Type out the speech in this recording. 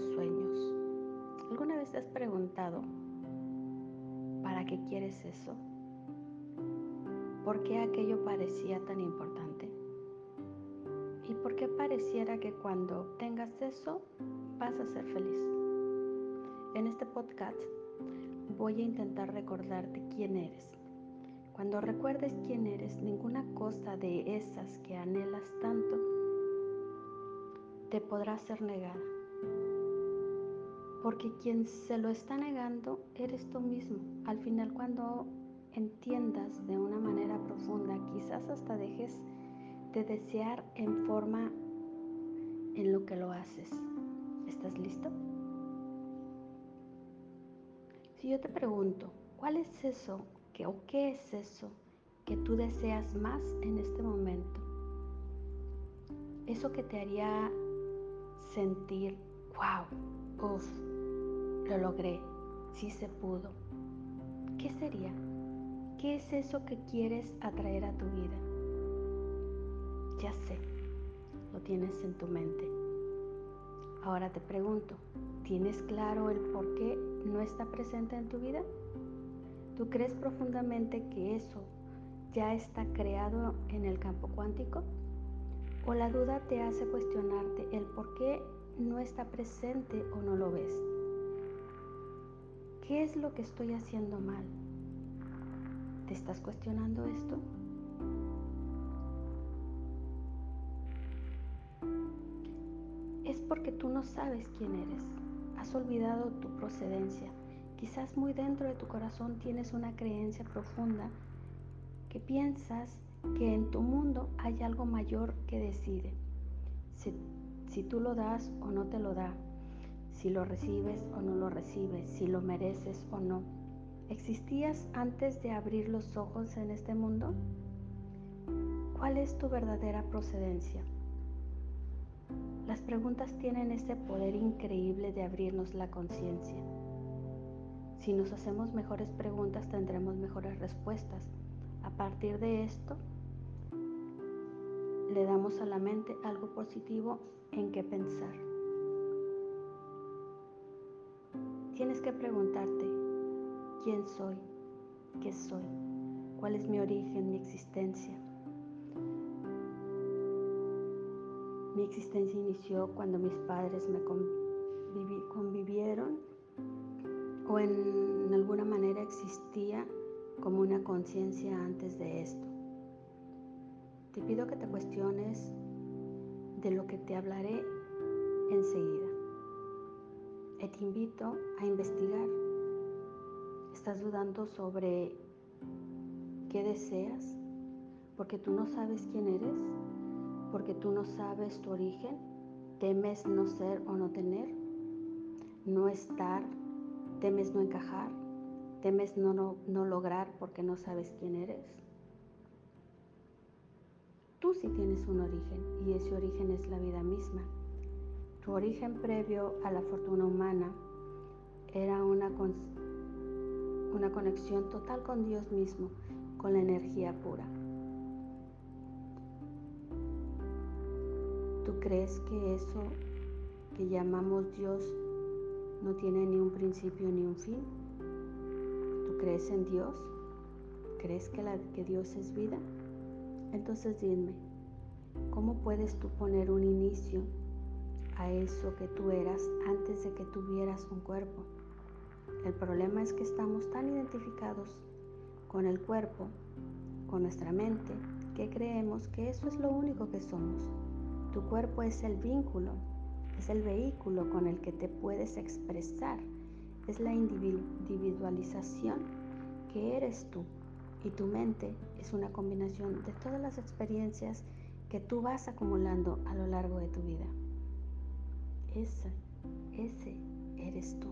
sueños. ¿Alguna vez te has preguntado para qué quieres eso? ¿Por qué aquello parecía tan importante? ¿Y por qué pareciera que cuando tengas eso vas a ser feliz? En este podcast voy a intentar recordarte quién eres. Cuando recuerdes quién eres, ninguna cosa de esas que anhelas tanto te podrá ser negada. Porque quien se lo está negando eres tú mismo. Al final cuando entiendas de una manera profunda, quizás hasta dejes de desear en forma en lo que lo haces. ¿Estás listo? Si yo te pregunto, ¿cuál es eso que, o qué es eso que tú deseas más en este momento? Eso que te haría sentir, wow, uff, lo logré, sí se pudo. ¿Qué sería? ¿Qué es eso que quieres atraer a tu vida? Ya sé, lo tienes en tu mente. Ahora te pregunto, ¿tienes claro el por qué no está presente en tu vida? ¿Tú crees profundamente que eso ya está creado en el campo cuántico? ¿O la duda te hace cuestionarte el por qué no está presente o no lo ves? ¿Qué es lo que estoy haciendo mal? ¿Te estás cuestionando esto? Es porque tú no sabes quién eres. Has olvidado tu procedencia. Quizás muy dentro de tu corazón tienes una creencia profunda que piensas que en tu mundo hay algo mayor que decide si, tú lo das o no te lo da, si lo recibes o no lo recibes, si lo mereces o no. ¿Existías antes de abrir los ojos en este mundo? ¿Cuál es tu verdadera procedencia? Las preguntas tienen ese poder increíble de abrirnos la conciencia. Si nos hacemos mejores preguntas tendremos mejores respuestas. A partir de esto, le damos a la mente algo positivo en qué pensar. Tienes que preguntarte, ¿quién soy? ¿Qué soy? ¿Cuál es mi origen, mi existencia? Mi existencia inició cuando mis padres me convivieron o en alguna manera existía como una conciencia antes de esto. Te pido que te cuestiones de lo que te hablaré enseguida. Y te invito a investigar. ¿Estás dudando sobre qué deseas? Porque tú no sabes quién eres, porque tú no sabes tu origen, temes no ser o no tener, no estar, temes no encajar, temes no, no, no lograr porque no sabes quién eres. Tú sí tienes un origen y ese origen es la vida misma. Tu origen previo a la fortuna humana era una, una conexión total con Dios mismo, con la energía pura. ¿Tú crees que eso que llamamos Dios no tiene ni un principio ni un fin? ¿Tú crees en Dios? ¿Crees que, la, que Dios es vida? Entonces dime, ¿cómo puedes tú poner un inicio a eso que tú eras antes de que tuvieras un cuerpo? El problema es que estamos tan identificados con el cuerpo, con nuestra mente, que creemos que eso es lo único que somos. Tu cuerpo es el vínculo, es el vehículo con el que te puedes expresar, es la individualización que eres tú y tu mente es una combinación de todas las experiencias que tú vas acumulando a lo largo de tu vida. Esa, ese eres tú.